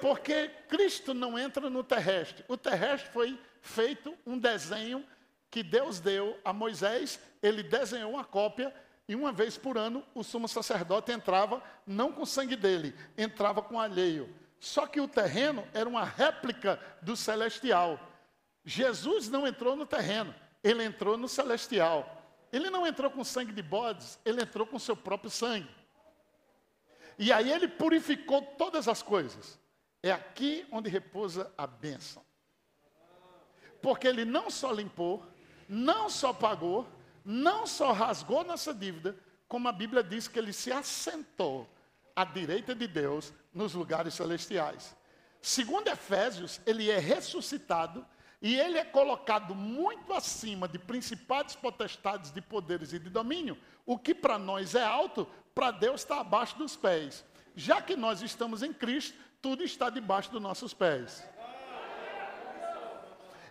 Porque Cristo não entra no terrestre. O terrestre foi feito um desenho que Deus deu a Moisés, ele desenhou uma cópia e uma vez por ano o sumo sacerdote entrava não com sangue dele, entrava com alheio. Só que o terreno era uma réplica do celestial. Jesus não entrou no terreno, ele entrou no celestial. Ele não entrou com sangue de bodes, ele entrou com seu próprio sangue. E aí ele purificou todas as coisas. É aqui onde repousa a bênção. Porque ele não só limpou, não só pagou, não só rasgou nossa dívida, como a Bíblia diz que ele se assentou à direita de Deus nos lugares celestiais. Segundo Efésios, ele é ressuscitado e ele é colocado muito acima de principados, potestades, de poderes e de domínio. O que para nós é alto, para Deus está abaixo dos pés. Já que nós estamos em Cristo, tudo está debaixo dos nossos pés.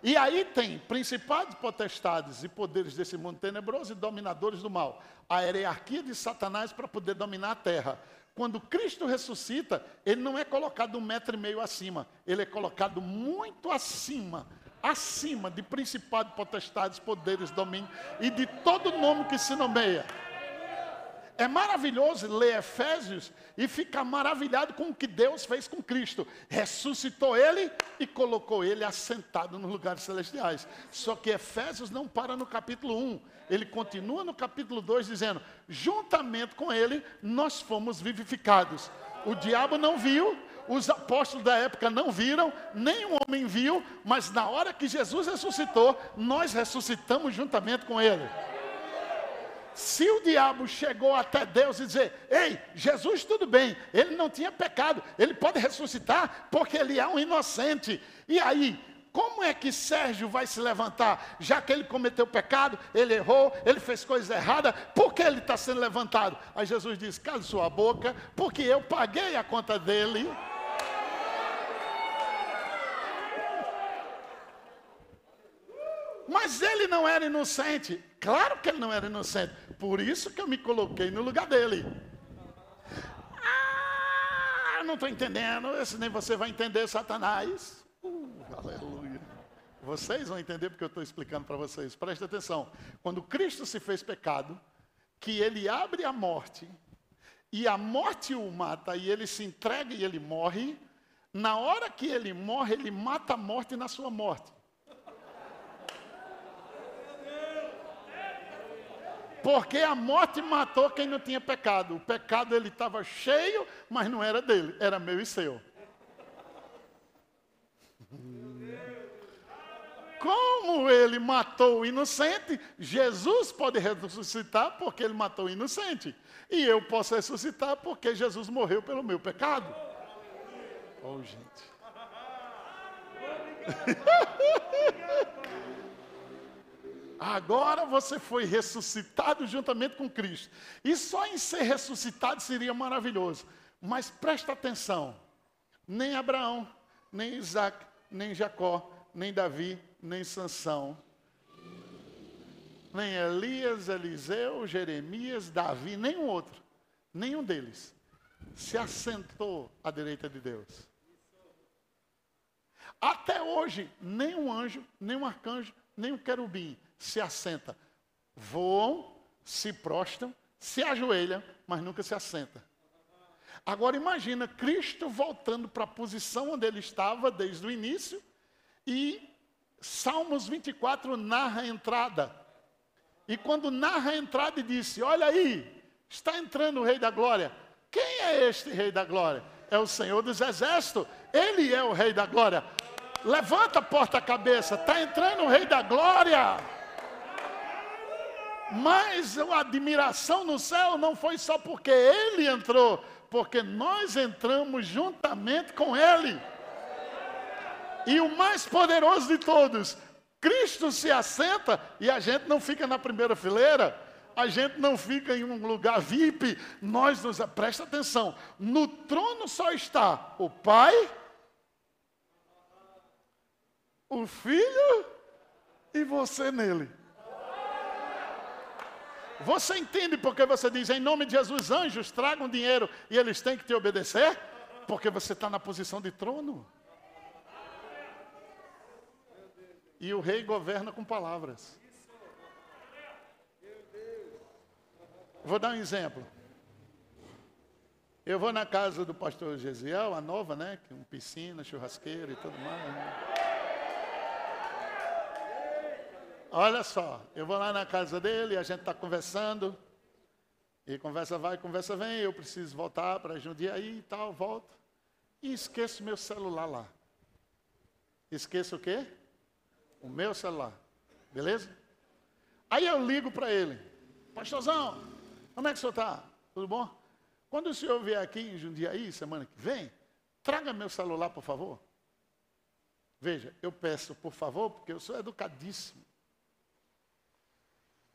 E aí tem principados, potestades e poderes desse mundo tenebroso e dominadores do mal. A hierarquia de Satanás para poder dominar a terra. Quando Cristo ressuscita, ele não é colocado um metro e meio acima, ele é colocado muito acima acima de principados, potestades, poderes, domínio e de todo nome que se nomeia. É maravilhoso ler Efésios e ficar maravilhado com o que Deus fez com Cristo. Ressuscitou ele e colocou ele assentado nos lugares celestiais. Só que Efésios não para no capítulo 1. Ele continua no capítulo 2 dizendo: juntamente com ele nós fomos vivificados. O diabo não viu, os apóstolos da época não viram, nenhum homem viu, mas na hora que Jesus ressuscitou, nós ressuscitamos juntamente com ele. Se o diabo chegou até Deus e dizer: Ei, Jesus, tudo bem, ele não tinha pecado, ele pode ressuscitar porque ele é um inocente. E aí, como é que Sérgio vai se levantar? Já que ele cometeu pecado, ele errou, ele fez coisa errada, por que ele está sendo levantado? Aí Jesus diz: Cale sua boca, porque eu paguei a conta dele. Mas ele não era inocente. Claro que ele não era inocente. Por isso que eu me coloquei no lugar dele. Ah, não estou entendendo. Esse nem você vai entender, Satanás. Uh, aleluia. Vocês vão entender porque eu estou explicando para vocês. Preste atenção. Quando Cristo se fez pecado, que ele abre a morte, e a morte o mata, e ele se entrega e ele morre, na hora que ele morre, ele mata a morte na sua morte. Porque a morte matou quem não tinha pecado. O pecado ele estava cheio, mas não era dele, era meu e seu. Como ele matou o inocente, Jesus pode ressuscitar porque ele matou o inocente. E eu posso ressuscitar porque Jesus morreu pelo meu pecado. Oh, gente. Agora você foi ressuscitado juntamente com Cristo. E só em ser ressuscitado seria maravilhoso. Mas presta atenção: nem Abraão, nem Isaac, nem Jacó, nem Davi, nem Sansão, nem Elias, Eliseu, Jeremias, Davi, nenhum outro, nenhum deles se assentou à direita de Deus. Até hoje, nem um anjo, nem um arcanjo, nem um querubim se assenta. Voam, se prostam, se ajoelham, mas nunca se assenta. Agora imagina Cristo voltando para a posição onde ele estava desde o início e Salmos 24 narra a entrada. E quando narra a entrada e disse: Olha aí, está entrando o Rei da Glória. Quem é este Rei da Glória? É o Senhor dos Exércitos. Ele é o Rei da Glória. Levanta a porta-cabeça, está entrando o Rei da Glória. Mas a admiração no céu não foi só porque ele entrou, porque nós entramos juntamente com ele. E o mais poderoso de todos, Cristo se assenta e a gente não fica na primeira fileira, a gente não fica em um lugar VIP, nós nos presta atenção, no trono só está o Pai, o Filho e você nele. Você entende porque você diz em nome de Jesus, anjos tragam dinheiro e eles têm que te obedecer? porque você está na posição de trono. E o rei governa com palavras. Vou dar um exemplo. Eu vou na casa do pastor Gesiel, a nova, né? Com piscina, churrasqueira e tudo mais. Né? Olha só, eu vou lá na casa dele, a gente está conversando. E conversa vai, conversa vem, eu preciso voltar para Jundiaí e tal, volto. E esqueço meu celular lá. Esqueço o quê? O meu celular. Beleza? Aí eu ligo para ele. Pastorzão, como é que o senhor está? Tudo bom? Quando o senhor vier aqui em Jundiaí, semana que vem, traga meu celular, por favor. Veja, eu peço por favor, porque eu sou educadíssimo.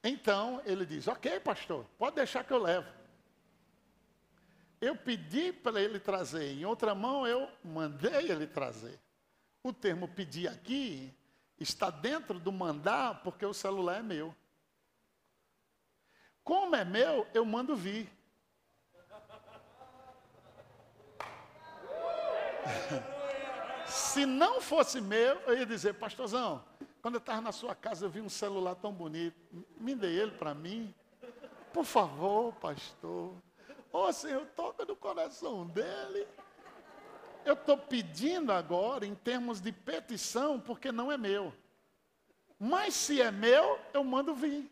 Então ele diz: Ok, pastor, pode deixar que eu levo. Eu pedi para ele trazer, em outra mão eu mandei ele trazer. O termo pedir aqui está dentro do mandar, porque o celular é meu. Como é meu, eu mando vir. Se não fosse meu, eu ia dizer, pastorzão, quando eu estava na sua casa, eu vi um celular tão bonito. Me dê ele para mim. Por favor, pastor. Ô oh, Senhor, toca no coração dele. Eu estou pedindo agora em termos de petição, porque não é meu. Mas se é meu, eu mando vir.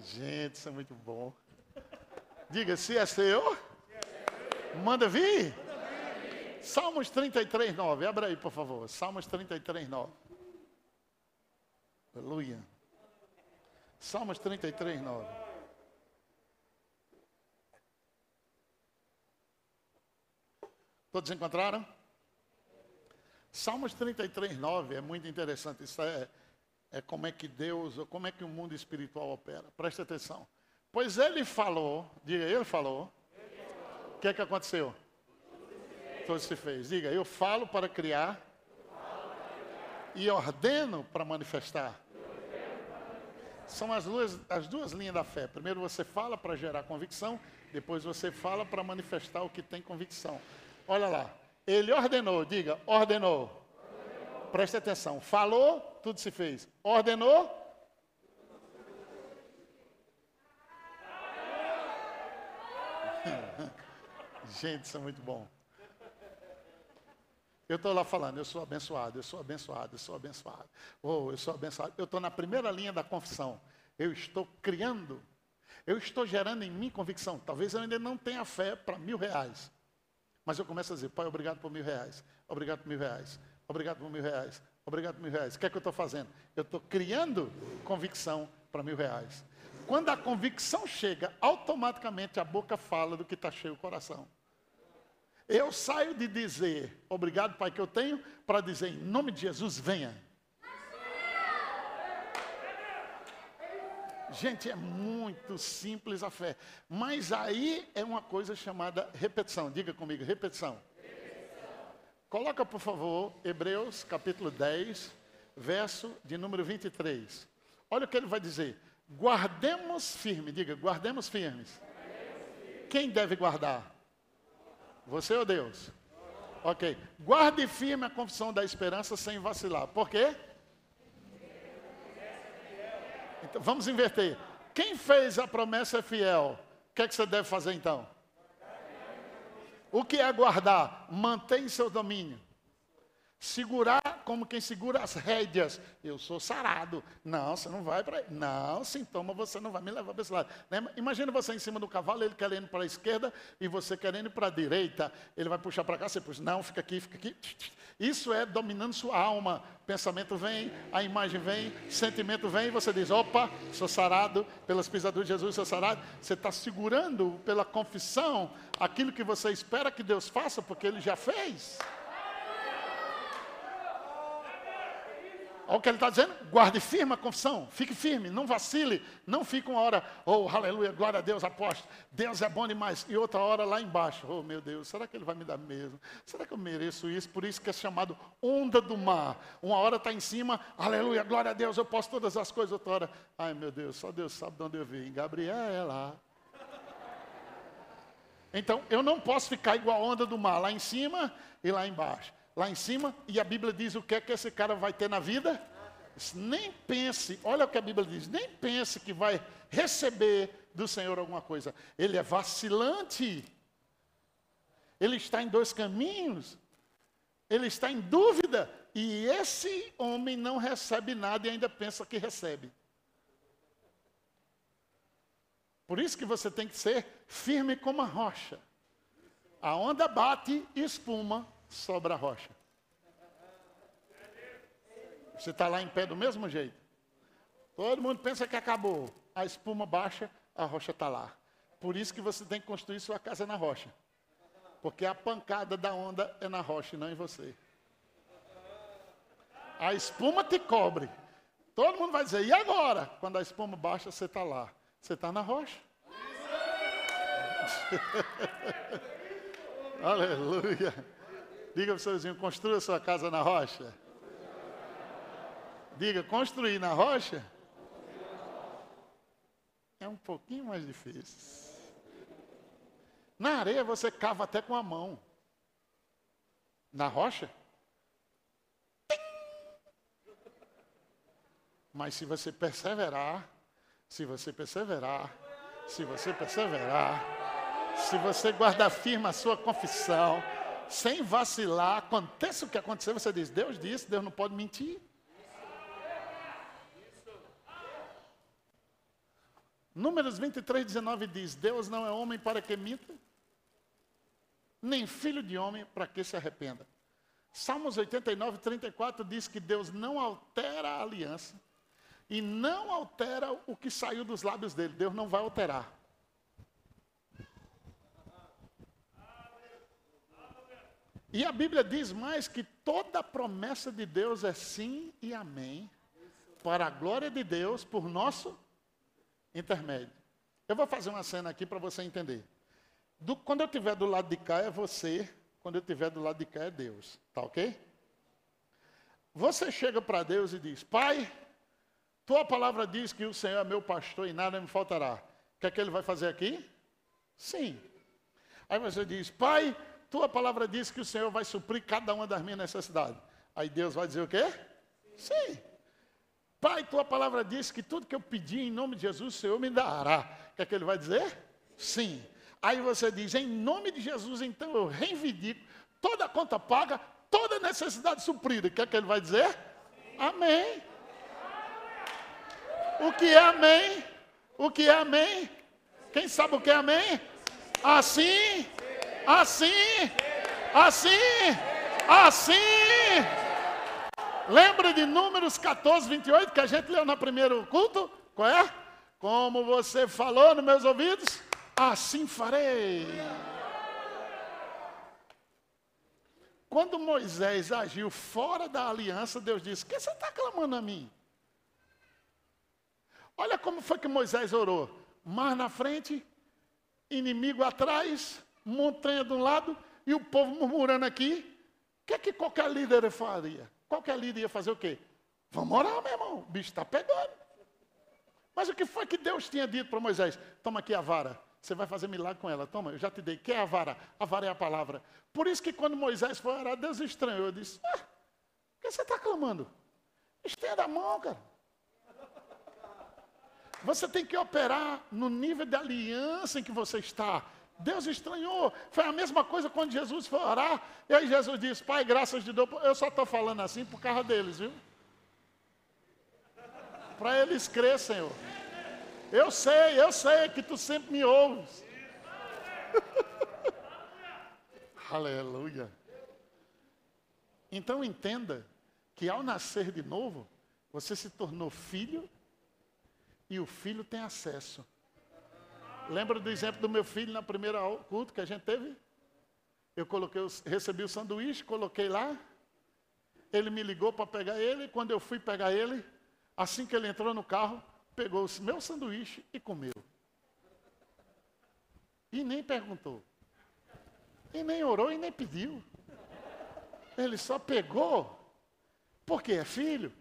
Gente, isso é muito bom. Diga, se é seu, manda vir. Salmos 33, 9. Abra aí, por favor. Salmos 33, 9. Aleluia. Salmos 33, 9. Todos encontraram? Salmos 33, 9 é muito interessante. Isso é, é como é que Deus, como é que o mundo espiritual opera. Presta atenção. Pois ele falou, diga, ele falou. O que é que aconteceu? Tudo se fez. Diga, eu falo para criar e ordeno para manifestar. São as duas, as duas linhas da fé. Primeiro você fala para gerar convicção, depois você fala para manifestar o que tem convicção. Olha lá. Ele ordenou, diga, ordenou. ordenou. Preste atenção. Falou, tudo se fez. Ordenou, Gente, isso é muito bom. Eu estou lá falando, eu sou abençoado, eu sou abençoado, eu sou abençoado. Oh, eu sou abençoado. Eu estou na primeira linha da confissão. Eu estou criando, eu estou gerando em mim convicção. Talvez eu ainda não tenha fé para mil reais. Mas eu começo a dizer, pai, obrigado por mil reais, obrigado por mil reais, obrigado por mil reais, obrigado por mil reais. O que é que eu estou fazendo? Eu estou criando convicção para mil reais. Quando a convicção chega, automaticamente a boca fala do que está cheio o coração. Eu saio de dizer, obrigado, Pai, que eu tenho, para dizer, em nome de Jesus, venha. Gente, é muito simples a fé. Mas aí é uma coisa chamada repetição. Diga comigo, repetição. repetição. Coloca, por favor, Hebreus capítulo 10, verso de número 23. Olha o que ele vai dizer. Guardemos firme, diga, guardemos firmes. Guardemos firme. Quem deve guardar? Você ou Deus? Ok. Guarde firme a confissão da esperança sem vacilar. Por quê? Então, vamos inverter. Quem fez a promessa é fiel. O que, é que você deve fazer então? O que é guardar? Mantém seu domínio. Segurar como quem segura as rédeas. Eu sou sarado. Não, você não vai para. Não, sintoma, você não vai me levar para esse lado. Imagina você em cima do cavalo, ele querendo para a esquerda e você querendo para a direita. Ele vai puxar para cá, você puxa. Não, fica aqui, fica aqui. Isso é dominando sua alma. Pensamento vem, a imagem vem, sentimento vem, e você diz: opa, sou sarado pelas pisaduras de Jesus, sou sarado. Você está segurando pela confissão aquilo que você espera que Deus faça, porque Ele já fez. Olha o que ele está dizendo. Guarde firme a confissão. Fique firme, não vacile. Não fique uma hora, oh, aleluia, glória a Deus, aposto. Deus é bom demais. E outra hora lá embaixo, oh meu Deus, será que ele vai me dar mesmo? Será que eu mereço isso? Por isso que é chamado onda do mar. Uma hora está em cima, aleluia, glória a Deus, eu posso todas as coisas. Outra hora, ai meu Deus, só Deus sabe de onde eu vim. Gabriela. Então, eu não posso ficar igual a onda do mar, lá em cima e lá embaixo lá em cima, e a Bíblia diz o que é que esse cara vai ter na vida? Nem pense, olha o que a Bíblia diz, nem pense que vai receber do Senhor alguma coisa. Ele é vacilante. Ele está em dois caminhos. Ele está em dúvida. E esse homem não recebe nada e ainda pensa que recebe. Por isso que você tem que ser firme como a rocha. A onda bate espuma, sobra a rocha. Você está lá em pé do mesmo jeito. Todo mundo pensa que acabou. A espuma baixa, a rocha está lá. Por isso que você tem que construir sua casa na rocha. Porque a pancada da onda é na rocha e não em você. A espuma te cobre. Todo mundo vai dizer, e agora? Quando a espuma baixa, você está lá. Você está na rocha. Aleluia. Diga para o seu vizinho, construa sua casa na rocha. Diga, construir na rocha é um pouquinho mais difícil. Na areia você cava até com a mão. Na rocha? Mas se você perseverar, se você perseverar, se você perseverar, se você guardar firme a sua confissão, sem vacilar, aconteça o que acontecer, você diz: Deus disse, Deus não pode mentir. Números 23, 19 diz: Deus não é homem para que minta, nem filho de homem para que se arrependa. Salmos 89, 34 diz que Deus não altera a aliança e não altera o que saiu dos lábios dele. Deus não vai alterar. E a Bíblia diz mais que toda promessa de Deus é sim e amém, para a glória de Deus, por nosso intermédio. Eu vou fazer uma cena aqui para você entender. Do, quando eu estiver do lado de cá é você, quando eu estiver do lado de cá é Deus. Tá ok? Você chega para Deus e diz: Pai, tua palavra diz que o Senhor é meu pastor e nada me faltará. O que é que ele vai fazer aqui? Sim. Aí você diz: Pai, tua palavra diz que o Senhor vai suprir cada uma das minhas necessidades. Aí Deus vai dizer o quê? Sim. Pai, tua palavra diz que tudo que eu pedi em nome de Jesus, o Senhor me dará. O que é que ele vai dizer? Sim. Aí você diz, em nome de Jesus, então eu reivindico toda a conta paga, toda necessidade suprida. O que é que ele vai dizer? Amém. O que é amém? O que é amém? Quem sabe o que é amém? Assim assim, assim, assim. Lembra de Números 14, 28 que a gente leu no primeiro culto? Qual é? Como você falou nos meus ouvidos, assim farei. Quando Moisés agiu fora da aliança, Deus disse: que você está clamando a mim? Olha como foi que Moisés orou: mar na frente, inimigo atrás, montanha de um lado e o povo murmurando aqui. O que é que qualquer líder faria? Qualquer líder ia fazer o quê? Vamos orar, meu irmão. O bicho está pegando. Mas o que foi que Deus tinha dito para Moisés? Toma aqui a vara. Você vai fazer milagre com ela. Toma, eu já te dei. Que é a vara? A vara é a palavra. Por isso que quando Moisés foi orar, Deus estranhou. Eu disse, ah, o que você está clamando? Estenda a mão, cara. Você tem que operar no nível de aliança em que você está. Deus estranhou. Foi a mesma coisa quando Jesus foi orar. E aí Jesus disse: Pai, graças de Deus. Eu só estou falando assim por causa deles, viu? Para eles crer, Senhor. Eu sei, eu sei que tu sempre me ouves. Aleluia. Então entenda que ao nascer de novo, você se tornou filho e o filho tem acesso Lembra do exemplo do meu filho na primeira culto que a gente teve? Eu coloquei, recebi o sanduíche, coloquei lá. ele me ligou para pegar ele, quando eu fui pegar ele, assim que ele entrou no carro, pegou o meu sanduíche e comeu. E nem perguntou. E nem orou e nem pediu. Ele só pegou, porque é filho.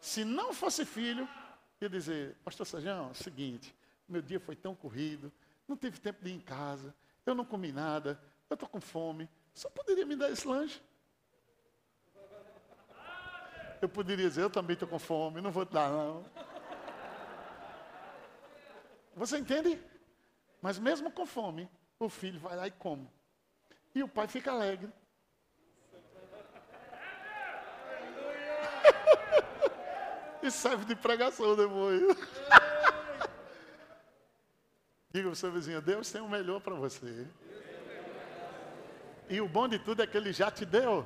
Se não fosse filho, ia dizer, pastor Sajão, é o seguinte, meu dia foi tão corrido, não tive tempo de ir em casa, eu não comi nada, eu estou com fome, só poderia me dar esse lanche. Eu poderia dizer, eu também estou com fome, não vou te dar não. Você entende? Mas mesmo com fome, o filho vai lá e come. E o pai fica alegre. e serve de pregação depois. Diga para o seu vizinho, Deus tem o melhor para você. E o bom de tudo é que Ele já te deu.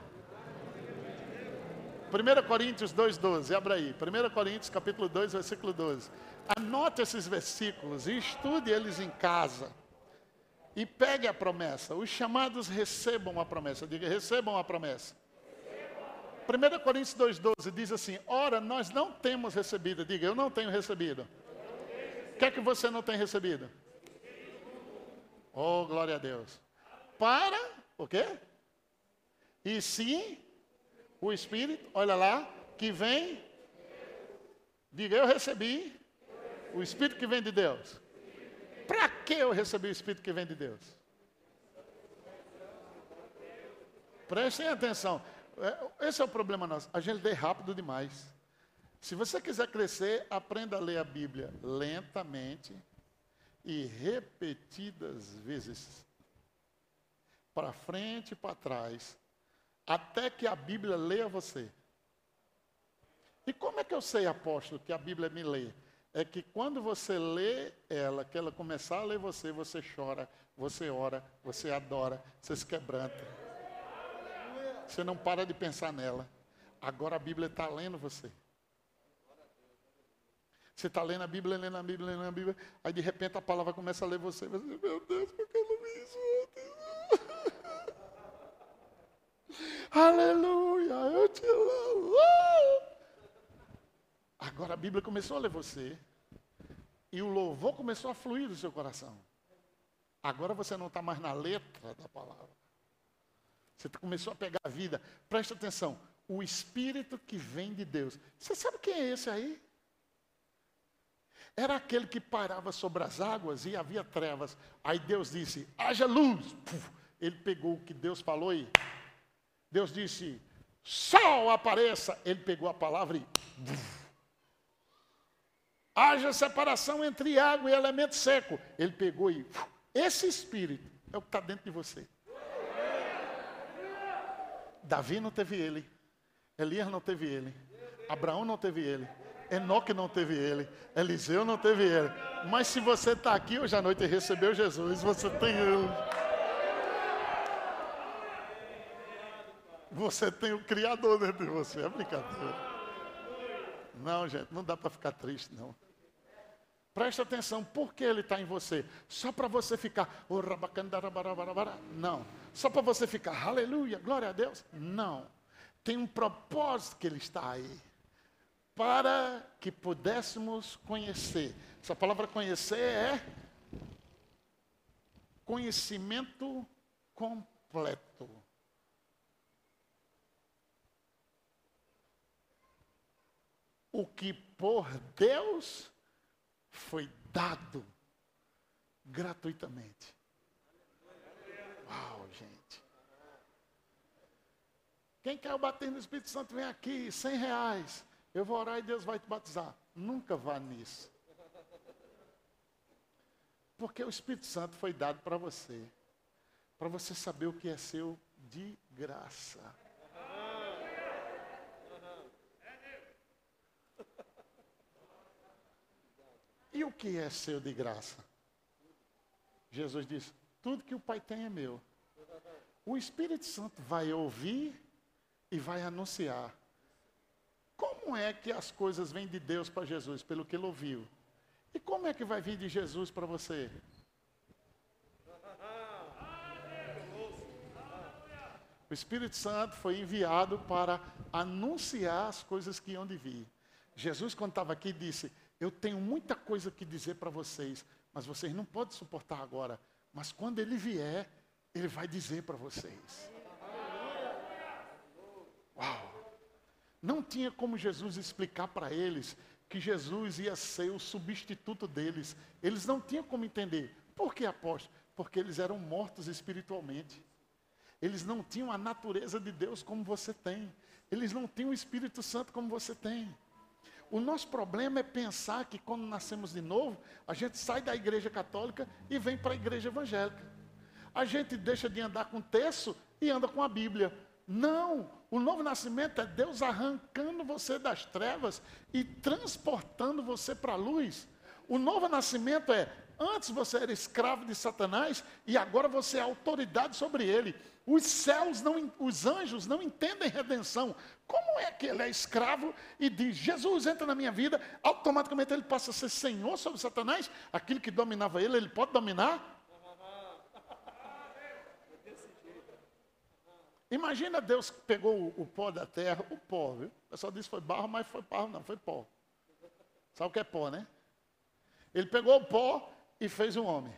1 Coríntios 2,12, abra aí. 1 Coríntios capítulo 2, versículo 12. Anote esses versículos e estude eles em casa. E pegue a promessa. Os chamados recebam a promessa. Diga, recebam a promessa. 1 Coríntios 2,12 diz assim: Ora, nós não temos recebido. Diga, eu não tenho recebido. O que é que você não tem recebido? Oh, glória a Deus. Para o quê? E sim, o Espírito, olha lá, que vem. Diga, eu recebi o Espírito que vem de Deus. Para que eu recebi o Espírito que vem de Deus? Prestem atenção. É, esse é o problema nosso. A gente lê rápido demais. Se você quiser crescer, aprenda a ler a Bíblia lentamente e repetidas vezes. Para frente e para trás. Até que a Bíblia leia você. E como é que eu sei, apóstolo, que a Bíblia me lê? É que quando você lê ela, que ela começar a ler você, você chora, você ora, você adora, você se quebranta. Você não para de pensar nela. Agora a Bíblia está lendo você. Você está lendo a Bíblia, lendo a Bíblia, lendo a Bíblia. Aí de repente a palavra começa a ler você. Você meu Deus, por que eu não vi isso? Aleluia, eu te amo. Agora a Bíblia começou a ler você. E o louvor começou a fluir do seu coração. Agora você não está mais na letra da palavra. Você começou a pegar a vida. Presta atenção. O Espírito que vem de Deus. Você sabe quem é esse aí? Era aquele que parava sobre as águas e havia trevas. Aí Deus disse: haja luz. Puf, ele pegou o que Deus falou e Deus disse: sol apareça. Ele pegou a palavra e. Puf, haja separação entre água e elemento seco. Ele pegou e. Puf, esse espírito é o que está dentro de você. Davi não teve ele. Elias não teve ele. Abraão não teve ele. Enoque não teve ele. Eliseu não teve ele. Mas se você está aqui hoje à noite e recebeu Jesus, você tem ele. Você tem o Criador dentro de você. É brincadeira. Não, gente, não dá para ficar triste, não. Preste atenção, por que ele está em você? Só para você ficar, não. Só para você ficar, aleluia, glória a Deus? Não. Tem um propósito que ele está aí. Para que pudéssemos conhecer. Essa palavra conhecer é conhecimento completo. O que por Deus foi dado gratuitamente. Uau, gente. Quem quer o bater no Espírito Santo, vem aqui, cem reais. Eu vou orar e Deus vai te batizar. Nunca vá nisso. Porque o Espírito Santo foi dado para você. Para você saber o que é seu de graça. E o que é seu de graça? Jesus disse: tudo que o Pai tem é meu. O Espírito Santo vai ouvir e vai anunciar. Como é que as coisas vêm de Deus para Jesus? Pelo que ele ouviu. E como é que vai vir de Jesus para você? O Espírito Santo foi enviado para anunciar as coisas que iam de vir. Jesus, quando estava aqui, disse: Eu tenho muita coisa que dizer para vocês, mas vocês não podem suportar agora. Mas quando ele vier, ele vai dizer para vocês. Uau! Não tinha como Jesus explicar para eles que Jesus ia ser o substituto deles. Eles não tinham como entender. Por que apóstolo? Porque eles eram mortos espiritualmente. Eles não tinham a natureza de Deus como você tem. Eles não tinham o Espírito Santo como você tem. O nosso problema é pensar que quando nascemos de novo, a gente sai da igreja católica e vem para a igreja evangélica. A gente deixa de andar com terço e anda com a Bíblia. Não, o novo nascimento é Deus arrancando você das trevas e transportando você para a luz. O novo nascimento é antes você era escravo de Satanás e agora você é autoridade sobre ele. Os céus não, os anjos não entendem redenção. Como é que ele é escravo e diz: "Jesus entra na minha vida", automaticamente ele passa a ser senhor sobre Satanás? Aquilo que dominava ele, ele pode dominar? Imagina Deus pegou o, pó da terra, o pó, viu? O pessoal disse que foi barro, mas foi barro não, foi pó. Sabe o que é pó, né? Ele pegou o pó e fez um homem.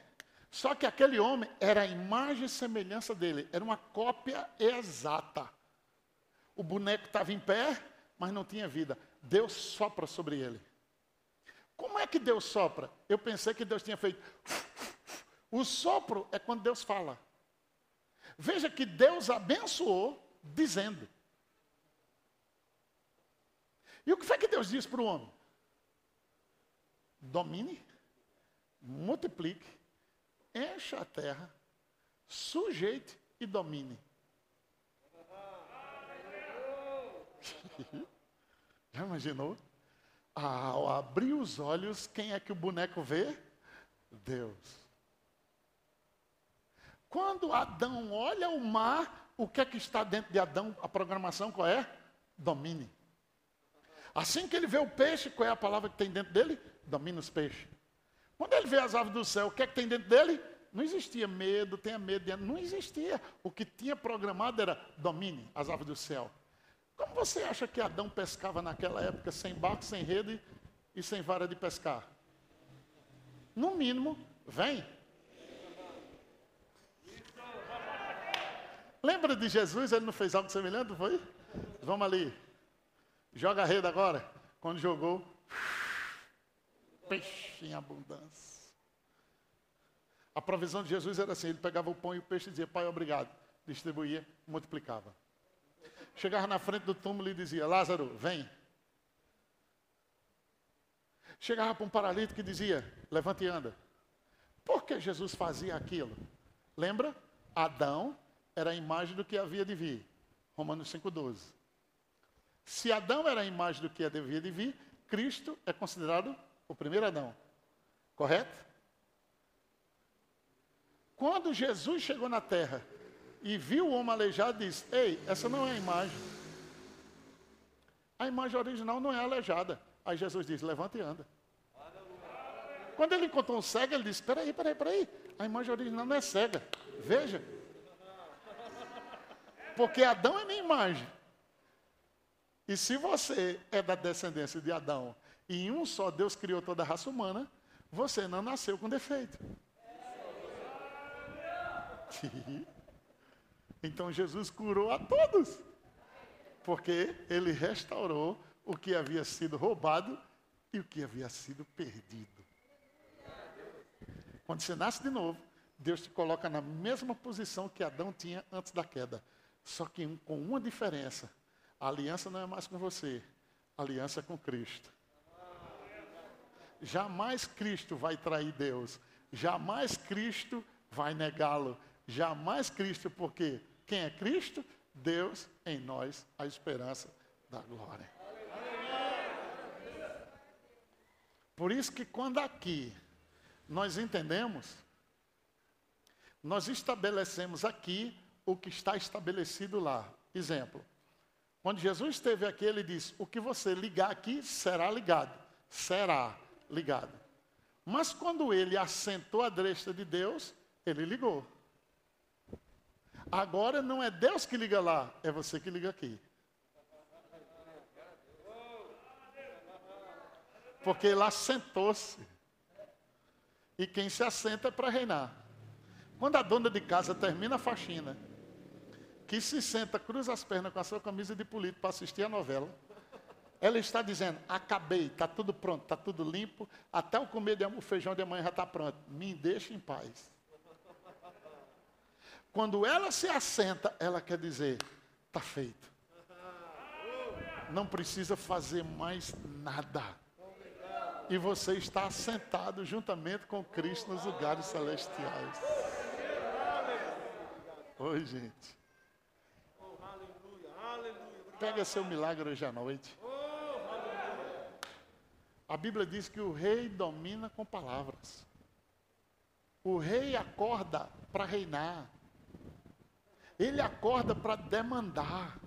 Só que aquele homem era a imagem e semelhança dele, era uma cópia exata. O boneco estava em pé, mas não tinha vida. Deus sopra sobre ele. Como é que Deus sopra? Eu pensei que Deus tinha feito. O sopro é quando Deus fala. Veja que Deus abençoou dizendo. E o que foi que Deus disse para o homem? Domine, multiplique, encha a terra, sujeite e domine. Já imaginou? Ao abrir os olhos, quem é que o boneco vê? Deus. Quando Adão olha o mar, o que é que está dentro de Adão? A programação qual é? Domine. Assim que ele vê o peixe, qual é a palavra que tem dentro dele? Domina os peixes. Quando ele vê as aves do céu, o que é que tem dentro dele? Não existia medo, tenha medo, não existia. O que tinha programado era domine as aves do céu. Como você acha que Adão pescava naquela época sem barco, sem rede e sem vara de pescar? No mínimo, vem, Lembra de Jesus? Ele não fez algo semelhante, foi? Vamos ali. Joga a rede agora. Quando jogou, peixe em abundância. A provisão de Jesus era assim: ele pegava o pão e o peixe e dizia, Pai, obrigado. Distribuía, multiplicava. Chegava na frente do túmulo e dizia, Lázaro, vem. Chegava para um paralítico e dizia, levante e anda. Por que Jesus fazia aquilo? Lembra? Adão era a imagem do que havia de vir. Romanos 5,12. Se Adão era a imagem do que havia de vir, Cristo é considerado o primeiro Adão. Correto? Quando Jesus chegou na terra e viu o homem aleijado, disse: Ei, essa não é a imagem. A imagem original não é aleijada. Aí Jesus diz: Levanta e anda. Quando ele encontrou um cego, ele disse: Peraí, peraí, peraí. A imagem original não é cega. Veja. Porque Adão é minha imagem. E se você é da descendência de Adão e em um só Deus criou toda a raça humana, você não nasceu com defeito. Então Jesus curou a todos. Porque ele restaurou o que havia sido roubado e o que havia sido perdido. Quando você nasce de novo, Deus te coloca na mesma posição que Adão tinha antes da queda. Só que com uma diferença: a aliança não é mais com você, a aliança é com Cristo. Jamais Cristo vai trair Deus, jamais Cristo vai negá-lo, jamais Cristo, porque quem é Cristo? Deus em nós, a esperança da glória. Por isso que quando aqui nós entendemos, nós estabelecemos aqui o que está estabelecido lá. Exemplo. Quando Jesus esteve aqui, ele disse: O que você ligar aqui será ligado. Será ligado. Mas quando ele assentou à direita de Deus, ele ligou. Agora não é Deus que liga lá, é você que liga aqui. Porque ele assentou-se. E quem se assenta é para reinar. Quando a dona de casa termina a faxina, que se senta, cruza as pernas com a sua camisa de político para assistir a novela, ela está dizendo: acabei, está tudo pronto, está tudo limpo, até o comer de, o feijão de amanhã já está pronto. Me deixe em paz. Quando ela se assenta, ela quer dizer: está feito. Não precisa fazer mais nada e você está assentado juntamente com Cristo nos lugares celestiais. Oi, gente. Pega seu milagre hoje à noite. A Bíblia diz que o rei domina com palavras. O rei acorda para reinar. Ele acorda para demandar.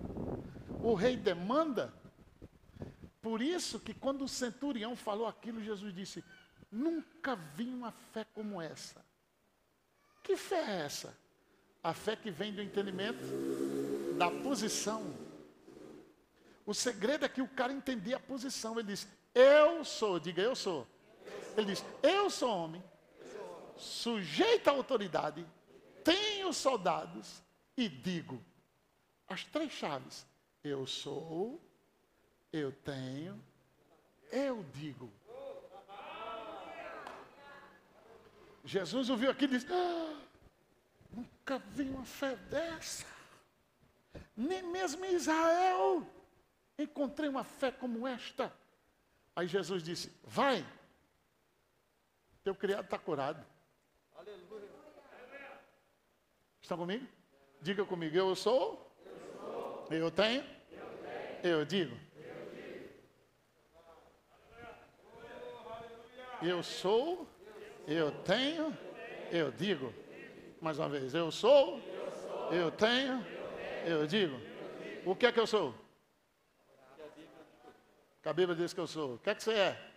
O rei demanda por isso que quando o centurião falou aquilo, Jesus disse: Nunca vi uma fé como essa. Que fé é essa? A fé que vem do entendimento da posição. O segredo é que o cara entendia a posição. Ele disse: Eu sou, diga eu sou. Ele diz: Eu sou homem, sujeito à autoridade, tenho soldados e digo as três chaves: Eu sou, eu tenho, eu digo. Jesus ouviu aqui e disse: ah, Nunca vi uma fé dessa. Nem mesmo em Israel encontrei uma fé como esta. Aí Jesus disse: Vai, teu criado está curado. Aleluia. Estão comigo? Diga comigo: Eu sou, eu, sou. eu tenho, eu, tenho. eu digo. Eu sou, eu tenho, eu digo. Mais uma vez, eu sou, eu tenho, eu digo. O que é que eu sou? Que a Bíblia diz que eu sou. O que é que você é?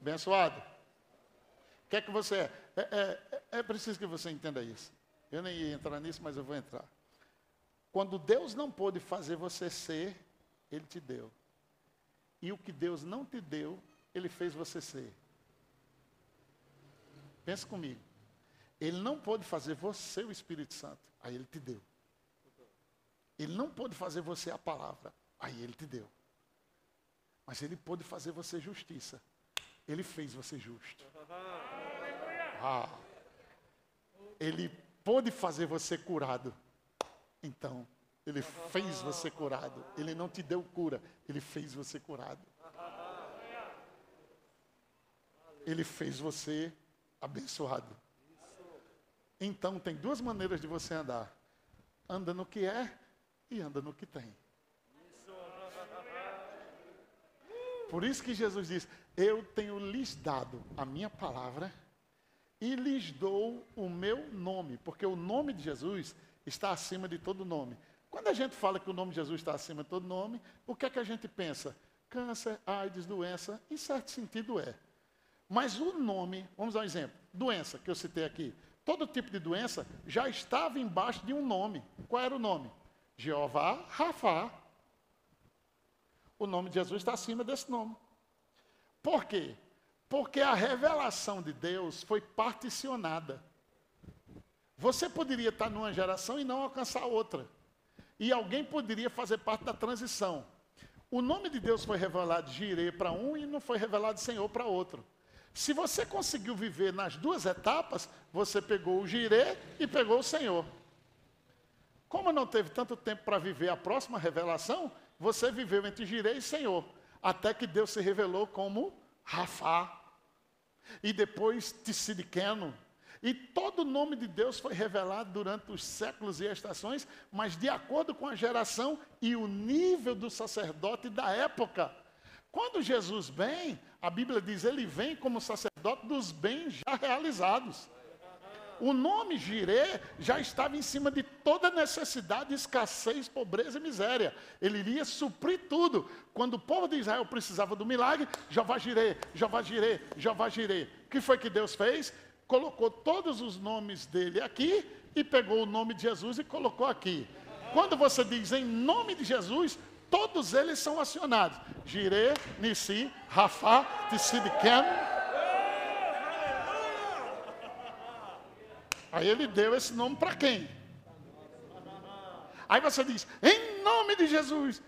Abençoado. O que é que você é? É, é? é preciso que você entenda isso. Eu nem ia entrar nisso, mas eu vou entrar. Quando Deus não pôde fazer você ser, Ele te deu. E o que Deus não te deu, ele fez você ser. Pensa comigo. Ele não pôde fazer você o Espírito Santo, aí ele te deu. Ele não pôde fazer você a palavra, aí ele te deu. Mas ele pôde fazer você justiça. Ele fez você justo. Ah. Ele pôde fazer você curado. Então, ele fez você curado. Ele não te deu cura, ele fez você curado. Ele fez você abençoado. Então tem duas maneiras de você andar: anda no que é e anda no que tem. Por isso que Jesus diz: Eu tenho lhes dado a minha palavra e lhes dou o meu nome, porque o nome de Jesus está acima de todo nome. Quando a gente fala que o nome de Jesus está acima de todo nome, o que é que a gente pensa? Câncer, AIDS, doença, em certo sentido é. Mas o nome, vamos dar um exemplo, doença que eu citei aqui. Todo tipo de doença já estava embaixo de um nome. Qual era o nome? Jeová Rafá. O nome de Jesus está acima desse nome. Por quê? Porque a revelação de Deus foi particionada. Você poderia estar numa geração e não alcançar outra. E alguém poderia fazer parte da transição. O nome de Deus foi revelado de Jirê para um e não foi revelado de Senhor para outro. Se você conseguiu viver nas duas etapas, você pegou o girê e pegou o Senhor. Como não teve tanto tempo para viver a próxima revelação, você viveu entre girê e Senhor, até que Deus se revelou como Rafá. E depois Tissidikeno. E todo o nome de Deus foi revelado durante os séculos e estações, mas de acordo com a geração e o nível do sacerdote da época. Quando Jesus vem, a Bíblia diz, ele vem como sacerdote dos bens já realizados. O nome Jirê já estava em cima de toda necessidade, escassez, pobreza e miséria. Ele iria suprir tudo. Quando o povo de Israel precisava do milagre, Jeová Jirê, Jeová Jirê, Jeová Jirê. O que foi que Deus fez? Colocou todos os nomes dele aqui e pegou o nome de Jesus e colocou aqui. Quando você diz em nome de Jesus, todos eles são acionados. Jireh, Nissi, Rafá, Tissidicam. Aí ele deu esse nome para quem? Aí você diz, em nome de Jesus.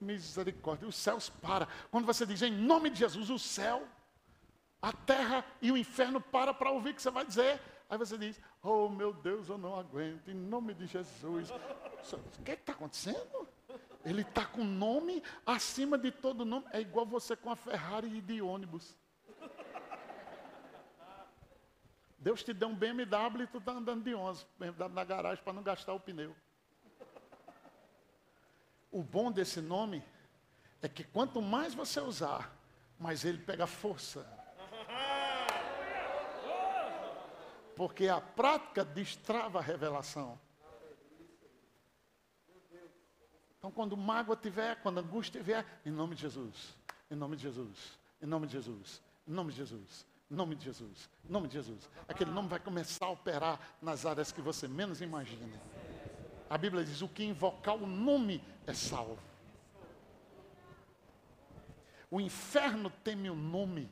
Misericórdia, os céus param. Quando você diz em nome de Jesus, o céu, a terra e o inferno param para ouvir o que você vai dizer. Aí você diz, oh meu Deus, eu não aguento, em nome de Jesus. O que está acontecendo? Ele está com nome acima de todo nome. É igual você com a Ferrari de ônibus. Deus te deu um BMW e tu está andando de 11, BMW na garagem para não gastar o pneu. O bom desse nome é que quanto mais você usar, mais ele pega força. Porque a prática destrava a revelação. Então, quando mágoa tiver, quando angústia tiver, em nome de Jesus, em nome de Jesus, em nome de Jesus, em nome de Jesus, nome de Jesus, nome de Jesus. Aquele nome vai começar a operar nas áreas que você menos imagina. A Bíblia diz: o que invocar o nome é salvo. O inferno teme o nome.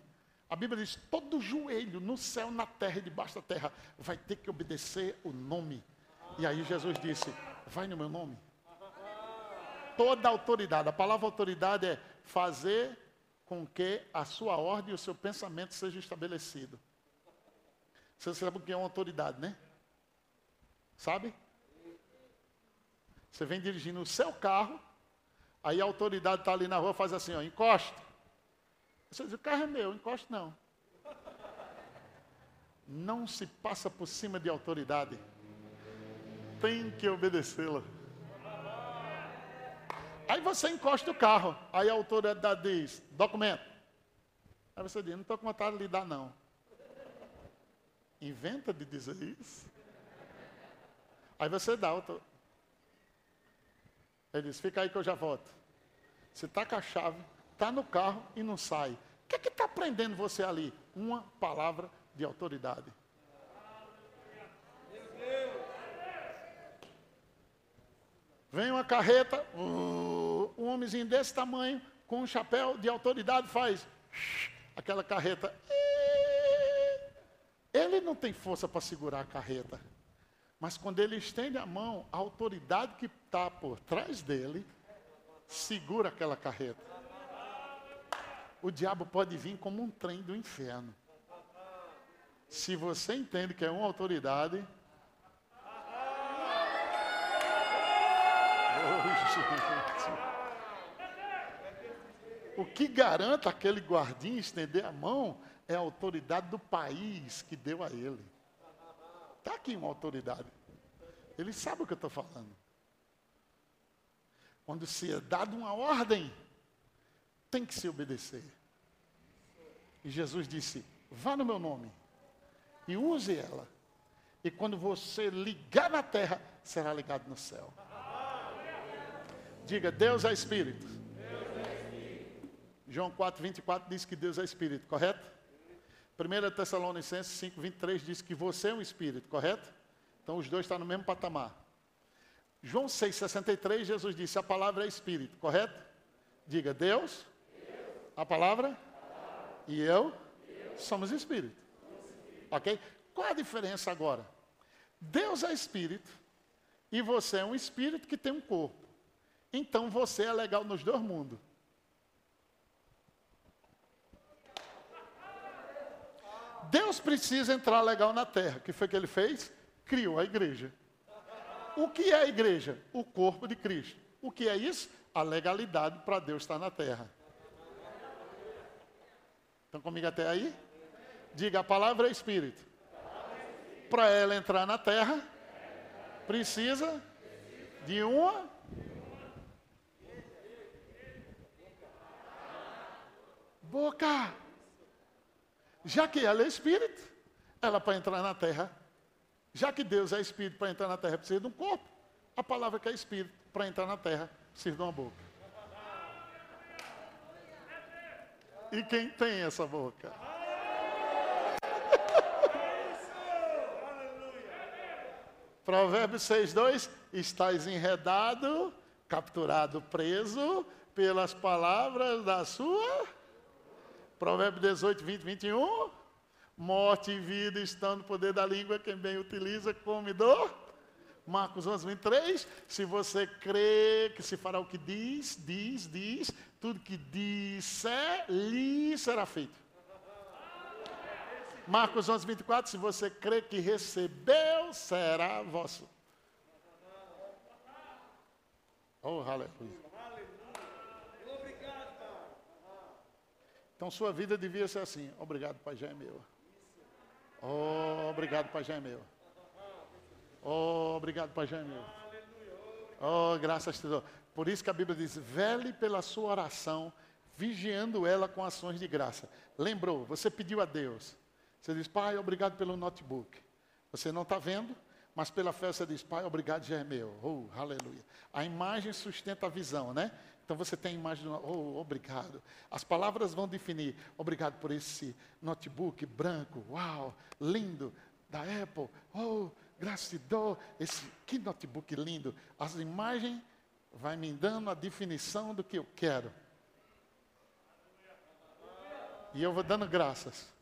A Bíblia diz: todo joelho no céu, na terra e debaixo da terra vai ter que obedecer o nome. E aí Jesus disse: vai no meu nome. Toda autoridade, a palavra autoridade é fazer com que a sua ordem e o seu pensamento seja estabelecido. Você sabe o que é uma autoridade, né? Sabe? Você vem dirigindo o seu carro, aí a autoridade está ali na rua faz assim, ó, encosta. Você diz, o carro é meu, encosta não. Não se passa por cima de autoridade. Tem que obedecê-la. Aí você encosta o carro, aí a autoridade diz, documento. Aí você diz, não estou com vontade de lhe dar não. Inventa de dizer isso. Aí você dá, ele disse, fica aí que eu já volto. Você está com a chave, está no carro e não sai. O que é está prendendo você ali? Uma palavra de autoridade. Vem uma carreta, uh, um homenzinho desse tamanho, com um chapéu de autoridade, faz aquela carreta. Ele não tem força para segurar a carreta. Mas quando ele estende a mão, a autoridade que está por trás dele segura aquela carreta. O diabo pode vir como um trem do inferno. Se você entende que é uma autoridade. Oh, o que garanta aquele guardinha estender a mão é a autoridade do país que deu a ele. Está aqui uma autoridade. Ele sabe o que eu estou falando. Quando se é dado uma ordem, tem que se obedecer. E Jesus disse: vá no meu nome e use ela. E quando você ligar na terra, será ligado no céu. Diga, Deus é Espírito. Deus é Espírito. João 4, 24 diz que Deus é Espírito, correto? 1 Tessalonicenses 5, 23 diz que você é um espírito, correto? Então os dois estão no mesmo patamar. João 6, 63, Jesus disse: a palavra é espírito, correto? Diga, Deus, Deus. a palavra, a palavra. e eu Deus. somos espírito. Ok? Qual a diferença agora? Deus é espírito e você é um espírito que tem um corpo. Então você é legal nos dois mundos. Deus precisa entrar legal na terra. O que foi que ele fez? Criou a igreja. O que é a igreja? O corpo de Cristo. O que é isso? A legalidade para Deus estar na terra. Estão comigo até aí? Diga, a palavra é Espírito. Para ela entrar na terra, precisa de uma boca. Já que ela é espírito, ela para entrar na terra, já que Deus é espírito para entrar na terra precisa de um corpo, a palavra que é espírito para entrar na terra precisa de uma boca. E quem tem essa boca? Provérbios 6, 2: Estás enredado, capturado, preso pelas palavras da sua. Provérbios 18, 20, 21. Morte e vida estão no poder da língua, quem bem utiliza, come dor. Marcos 11, 23. Se você crê que se fará o que diz, diz, diz, tudo que disser, lhe será feito. Marcos 11, 24. Se você crê que recebeu, será vosso. Oh, aleluia. Então sua vida devia ser assim. Obrigado, Pai, já é meu. Oh, obrigado, Pai, já é meu. Oh, obrigado, Pai, já é meu. Oh, graças. Por isso que a Bíblia diz: vele pela sua oração, vigiando ela com ações de graça. Lembrou, você pediu a Deus. Você diz, Pai, obrigado pelo notebook. Você não está vendo, mas pela fé você diz, Pai, obrigado, já é meu. Oh, aleluia. A imagem sustenta a visão, né? Então você tem a imagem, oh, obrigado. As palavras vão definir, obrigado por esse notebook branco, uau, lindo, da Apple. Oh, gratidão, esse que notebook lindo. As imagens vai me dando a definição do que eu quero. E eu vou dando graças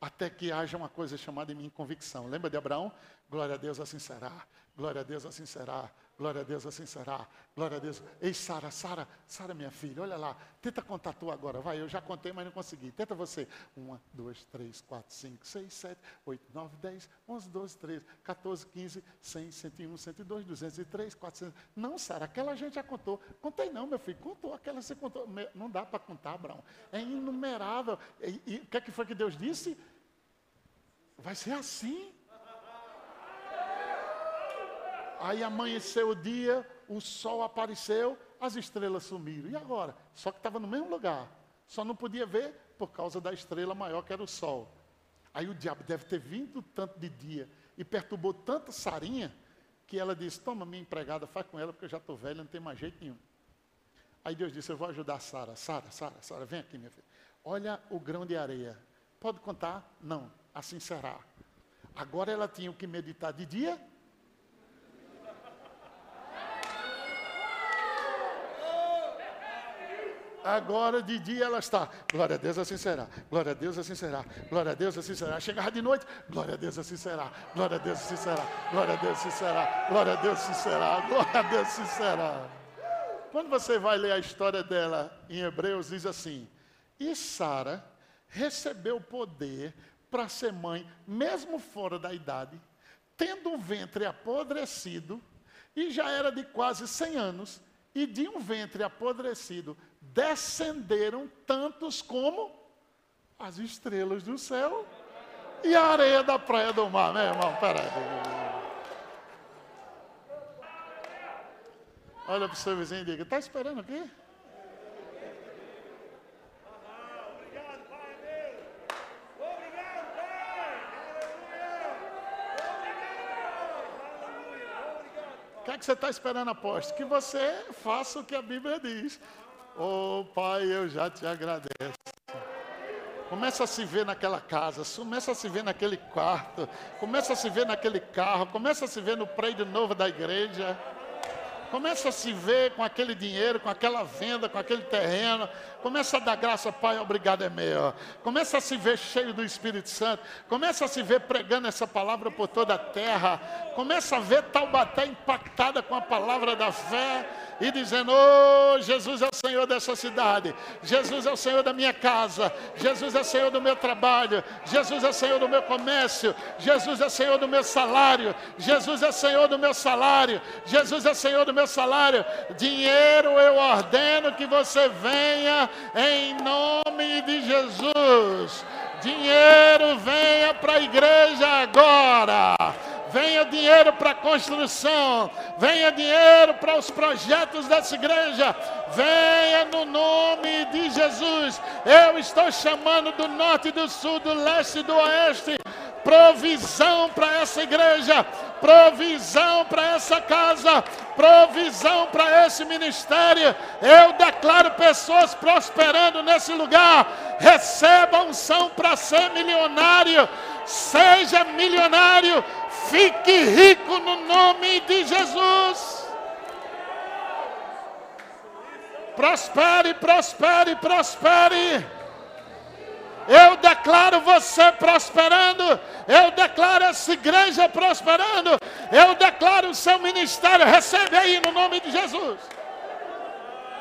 até que haja uma coisa chamada em mim convicção. Lembra de Abraão? Glória a Deus, assim será. Glória a Deus, assim será. Glória a Deus, assim será. Glória a Deus. Ei, Sara, Sara, Sara, minha filha, olha lá. Tenta contar tu agora. Vai, eu já contei, mas não consegui. Tenta você. Uma, duas, três, quatro, cinco, seis, sete, oito, nove, dez, onze, doze, treze, 14, 15, 100, 101, 102, 203, 400. Não, Sara, aquela gente já contou. Contei não, meu filho. Contou. Aquela você contou. Não dá para contar, Abraão. É inumerável. E, e o que, é que foi que Deus disse? Vai ser assim. Aí amanheceu o dia, o sol apareceu, as estrelas sumiram. E agora? Só que estava no mesmo lugar. Só não podia ver por causa da estrela maior que era o sol. Aí o diabo deve ter vindo tanto de dia e perturbou tanta Sarinha que ela disse: Toma, minha empregada, faz com ela, porque eu já estou velha, não tem mais jeito nenhum. Aí Deus disse: Eu vou ajudar Sara. Sara, Sara, Sara, vem aqui, minha filha. Olha o grão de areia. Pode contar? Não, assim será. Agora ela tinha o que meditar de dia Agora de dia ela está. Glória a Deus, assim será. Glória a Deus, assim será. Glória a Deus, assim será. Chegava de noite. Glória a Deus, assim será. Glória a Deus, assim será. Glória a Deus, assim será. Glória a Deus, assim será. Glória a Deus, assim será. Quando você vai ler a história dela em Hebreus, diz assim: E Sara recebeu poder para ser mãe, mesmo fora da idade, tendo um ventre apodrecido, e já era de quase 100 anos, e de um ventre apodrecido descenderam tantos como as estrelas do céu e a areia da praia do mar. Meu irmão, peraí. Olha para o seu vizinho e diga: está esperando o quê? O que é que você está esperando, apóstolo? Que você faça o que a Bíblia diz. Oh, Pai, eu já te agradeço. Começa a se ver naquela casa, começa a se ver naquele quarto, começa a se ver naquele carro, começa a se ver no prédio novo da igreja. Começa a se ver com aquele dinheiro, com aquela venda, com aquele terreno. Começa a dar graça, Pai, obrigado é meu. Começa a se ver cheio do Espírito Santo. Começa a se ver pregando essa palavra por toda a terra. Começa a ver Taubaté impactada com a palavra da fé e dizendo: Oh, Jesus é o Senhor dessa cidade, Jesus é o Senhor da minha casa, Jesus é o Senhor do meu trabalho, Jesus é o Senhor do meu comércio, Jesus é o Senhor do meu salário, Jesus é o Senhor do meu salário, Jesus é o Senhor do meu salário. Dinheiro eu ordeno que você venha em nome de Jesus. Dinheiro venha para a igreja agora venha dinheiro para a construção, venha dinheiro para os projetos dessa igreja, venha no nome de Jesus. Eu estou chamando do norte, do sul, do leste e do oeste provisão para essa igreja, provisão para essa casa, provisão para esse ministério. Eu declaro pessoas prosperando nesse lugar. Receba unção para ser milionário. Seja milionário Fique rico no nome de Jesus. Prospere, prospere, prospere. Eu declaro você prosperando. Eu declaro essa igreja prosperando. Eu declaro o seu ministério. Recebe aí no nome de Jesus.